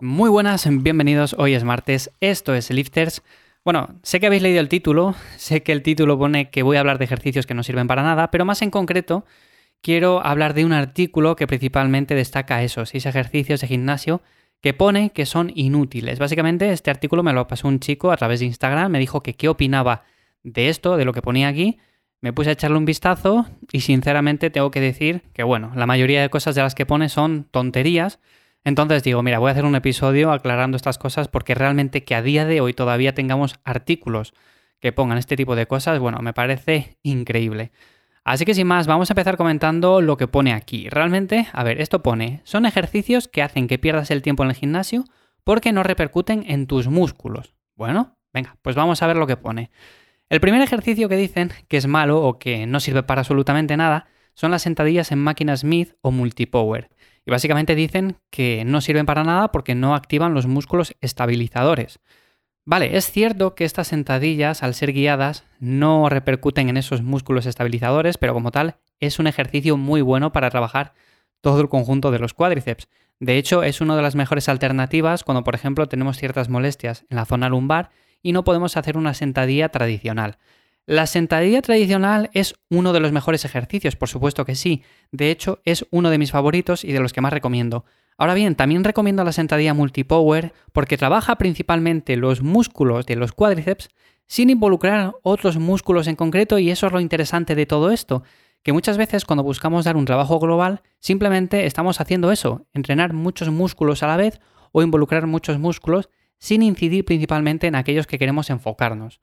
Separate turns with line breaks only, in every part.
Muy buenas, bienvenidos. Hoy es martes, esto es Lifters. Bueno, sé que habéis leído el título, sé que el título pone que voy a hablar de ejercicios que no sirven para nada, pero más en concreto quiero hablar de un artículo que principalmente destaca esos seis ejercicios de gimnasio que pone que son inútiles. Básicamente este artículo me lo pasó un chico a través de Instagram, me dijo que qué opinaba de esto, de lo que ponía aquí. Me puse a echarle un vistazo y sinceramente tengo que decir que bueno, la mayoría de cosas de las que pone son tonterías. Entonces digo, mira, voy a hacer un episodio aclarando estas cosas porque realmente que a día de hoy todavía tengamos artículos que pongan este tipo de cosas, bueno, me parece increíble. Así que sin más, vamos a empezar comentando lo que pone aquí. Realmente, a ver, esto pone, son ejercicios que hacen que pierdas el tiempo en el gimnasio porque no repercuten en tus músculos. Bueno, venga, pues vamos a ver lo que pone. El primer ejercicio que dicen que es malo o que no sirve para absolutamente nada son las sentadillas en máquinas Smith o multipower. Y básicamente dicen que no sirven para nada porque no activan los músculos estabilizadores. Vale, es cierto que estas sentadillas, al ser guiadas, no repercuten en esos músculos estabilizadores, pero como tal, es un ejercicio muy bueno para trabajar todo el conjunto de los cuádriceps. De hecho, es una de las mejores alternativas cuando, por ejemplo, tenemos ciertas molestias en la zona lumbar y no podemos hacer una sentadilla tradicional. La sentadilla tradicional es uno de los mejores ejercicios, por supuesto que sí. De hecho, es uno de mis favoritos y de los que más recomiendo. Ahora bien, también recomiendo la sentadilla multipower porque trabaja principalmente los músculos de los cuádriceps sin involucrar otros músculos en concreto y eso es lo interesante de todo esto, que muchas veces cuando buscamos dar un trabajo global simplemente estamos haciendo eso, entrenar muchos músculos a la vez o involucrar muchos músculos sin incidir principalmente en aquellos que queremos enfocarnos.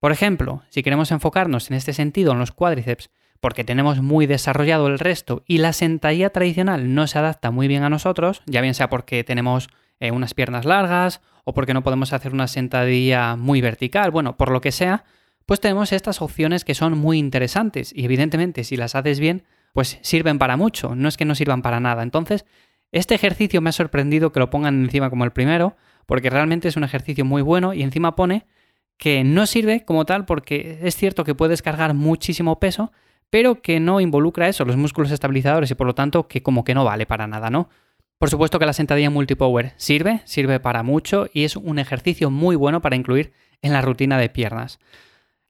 Por ejemplo, si queremos enfocarnos en este sentido en los cuádriceps porque tenemos muy desarrollado el resto y la sentadilla tradicional no se adapta muy bien a nosotros, ya bien sea porque tenemos eh, unas piernas largas o porque no podemos hacer una sentadilla muy vertical, bueno, por lo que sea, pues tenemos estas opciones que son muy interesantes y evidentemente si las haces bien, pues sirven para mucho, no es que no sirvan para nada. Entonces, este ejercicio me ha sorprendido que lo pongan encima como el primero, porque realmente es un ejercicio muy bueno y encima pone que no sirve como tal porque es cierto que puedes cargar muchísimo peso, pero que no involucra eso, los músculos estabilizadores y por lo tanto que como que no vale para nada, ¿no? Por supuesto que la sentadilla multipower sirve, sirve para mucho y es un ejercicio muy bueno para incluir en la rutina de piernas.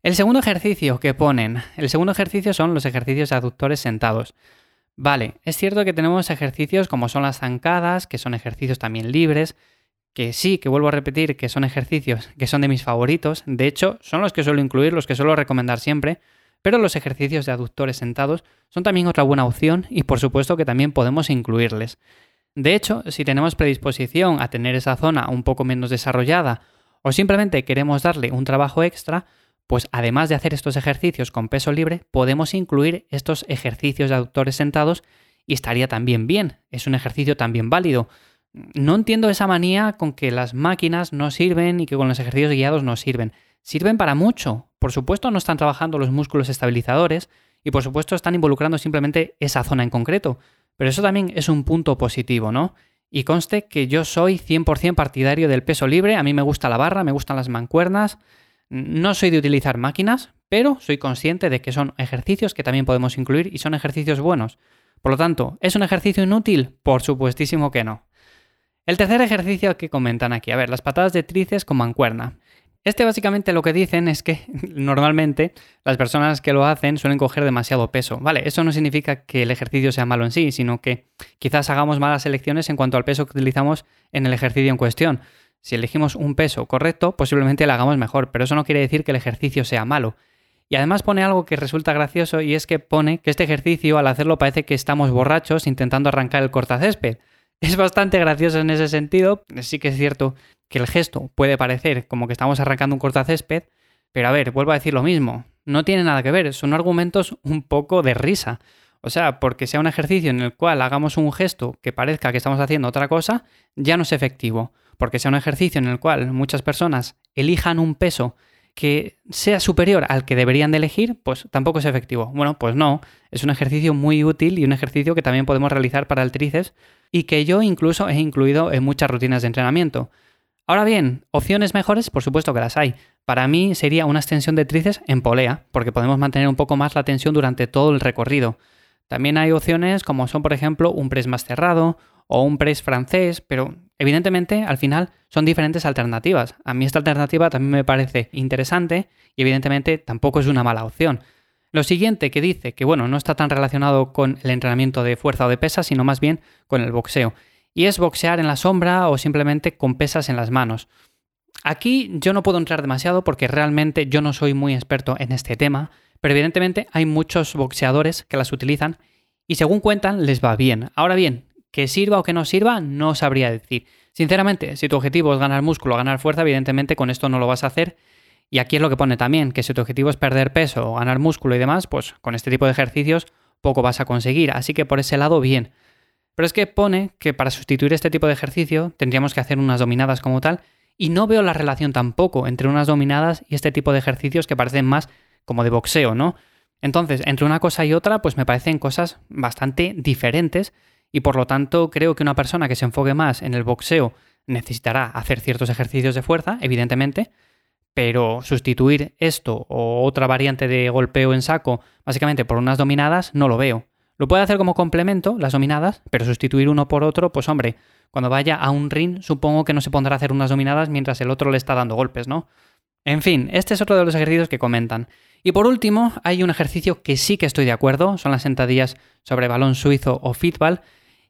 El segundo ejercicio que ponen, el segundo ejercicio son los ejercicios aductores sentados. Vale, es cierto que tenemos ejercicios como son las zancadas, que son ejercicios también libres, que sí, que vuelvo a repetir que son ejercicios que son de mis favoritos, de hecho son los que suelo incluir, los que suelo recomendar siempre, pero los ejercicios de aductores sentados son también otra buena opción y por supuesto que también podemos incluirles. De hecho, si tenemos predisposición a tener esa zona un poco menos desarrollada o simplemente queremos darle un trabajo extra, pues además de hacer estos ejercicios con peso libre, podemos incluir estos ejercicios de aductores sentados y estaría también bien, es un ejercicio también válido. No entiendo esa manía con que las máquinas no sirven y que con los ejercicios guiados no sirven sirven para mucho. Por supuesto no están trabajando los músculos estabilizadores y por supuesto están involucrando simplemente esa zona en concreto. Pero eso también es un punto positivo, ¿no? Y conste que yo soy 100% partidario del peso libre, a mí me gusta la barra, me gustan las mancuernas, no soy de utilizar máquinas, pero soy consciente de que son ejercicios que también podemos incluir y son ejercicios buenos. Por lo tanto, ¿es un ejercicio inútil? Por supuestísimo que no. El tercer ejercicio que comentan aquí, a ver, las patadas de tríceps con mancuerna. Este básicamente lo que dicen es que normalmente las personas que lo hacen suelen coger demasiado peso. Vale, eso no significa que el ejercicio sea malo en sí, sino que quizás hagamos malas elecciones en cuanto al peso que utilizamos en el ejercicio en cuestión. Si elegimos un peso correcto, posiblemente lo hagamos mejor, pero eso no quiere decir que el ejercicio sea malo. Y además pone algo que resulta gracioso y es que pone que este ejercicio al hacerlo parece que estamos borrachos intentando arrancar el cortacésped. Es bastante gracioso en ese sentido. Sí que es cierto que el gesto puede parecer como que estamos arrancando un cortacésped, pero a ver, vuelvo a decir lo mismo. No tiene nada que ver, son argumentos un poco de risa. O sea, porque sea un ejercicio en el cual hagamos un gesto que parezca que estamos haciendo otra cosa, ya no es efectivo. Porque sea un ejercicio en el cual muchas personas elijan un peso que sea superior al que deberían de elegir, pues tampoco es efectivo. Bueno, pues no, es un ejercicio muy útil y un ejercicio que también podemos realizar para el tríceps y que yo incluso he incluido en muchas rutinas de entrenamiento. Ahora bien, opciones mejores, por supuesto que las hay. Para mí sería una extensión de tríceps en polea, porque podemos mantener un poco más la tensión durante todo el recorrido. También hay opciones como son, por ejemplo, un press más cerrado o un press francés, pero Evidentemente, al final son diferentes alternativas. A mí esta alternativa también me parece interesante y evidentemente tampoco es una mala opción. Lo siguiente que dice que bueno, no está tan relacionado con el entrenamiento de fuerza o de pesa, sino más bien con el boxeo. Y es boxear en la sombra o simplemente con pesas en las manos. Aquí yo no puedo entrar demasiado porque realmente yo no soy muy experto en este tema, pero evidentemente hay muchos boxeadores que las utilizan y según cuentan les va bien. Ahora bien, que sirva o que no sirva, no sabría decir. Sinceramente, si tu objetivo es ganar músculo ganar fuerza, evidentemente con esto no lo vas a hacer. Y aquí es lo que pone también, que si tu objetivo es perder peso o ganar músculo y demás, pues con este tipo de ejercicios poco vas a conseguir. Así que por ese lado, bien. Pero es que pone que para sustituir este tipo de ejercicio tendríamos que hacer unas dominadas como tal, y no veo la relación tampoco entre unas dominadas y este tipo de ejercicios que parecen más como de boxeo, ¿no? Entonces, entre una cosa y otra, pues me parecen cosas bastante diferentes y por lo tanto creo que una persona que se enfoque más en el boxeo necesitará hacer ciertos ejercicios de fuerza, evidentemente, pero sustituir esto o otra variante de golpeo en saco básicamente por unas dominadas no lo veo. Lo puede hacer como complemento, las dominadas, pero sustituir uno por otro, pues hombre, cuando vaya a un ring supongo que no se pondrá a hacer unas dominadas mientras el otro le está dando golpes, ¿no? En fin, este es otro de los ejercicios que comentan. Y por último, hay un ejercicio que sí que estoy de acuerdo, son las sentadillas sobre balón suizo o fitball,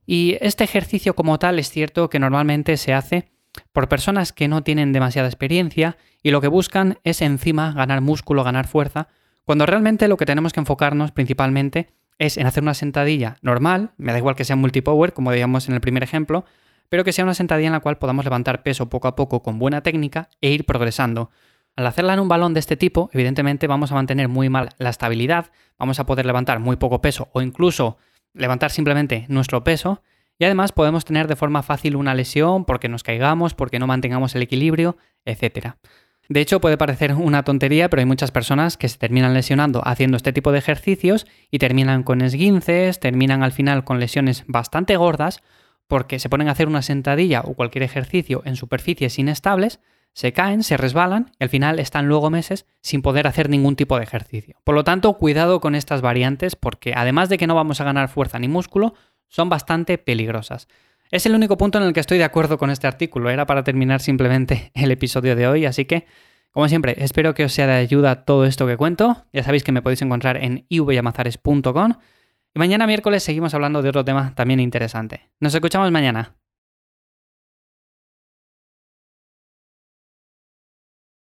y este ejercicio como tal es cierto que normalmente se hace por personas que no tienen demasiada experiencia y lo que buscan es encima ganar músculo, ganar fuerza, cuando realmente lo que tenemos que enfocarnos principalmente es en hacer una sentadilla normal, me da igual que sea multipower, como digamos en el primer ejemplo, pero que sea una sentadilla en la cual podamos levantar peso poco a poco con buena técnica e ir progresando. Al hacerla en un balón de este tipo, evidentemente vamos a mantener muy mal la estabilidad, vamos a poder levantar muy poco peso o incluso levantar simplemente nuestro peso y además podemos tener de forma fácil una lesión porque nos caigamos, porque no mantengamos el equilibrio, etc. De hecho, puede parecer una tontería, pero hay muchas personas que se terminan lesionando haciendo este tipo de ejercicios y terminan con esguinces, terminan al final con lesiones bastante gordas porque se ponen a hacer una sentadilla o cualquier ejercicio en superficies inestables se caen, se resbalan y al final están luego meses sin poder hacer ningún tipo de ejercicio. Por lo tanto, cuidado con estas variantes porque además de que no vamos a ganar fuerza ni músculo, son bastante peligrosas. Es el único punto en el que estoy de acuerdo con este artículo. Era para terminar simplemente el episodio de hoy, así que, como siempre, espero que os sea de ayuda todo esto que cuento. Ya sabéis que me podéis encontrar en ivyamazares.com. Y mañana miércoles seguimos hablando de otro tema también interesante. Nos escuchamos mañana.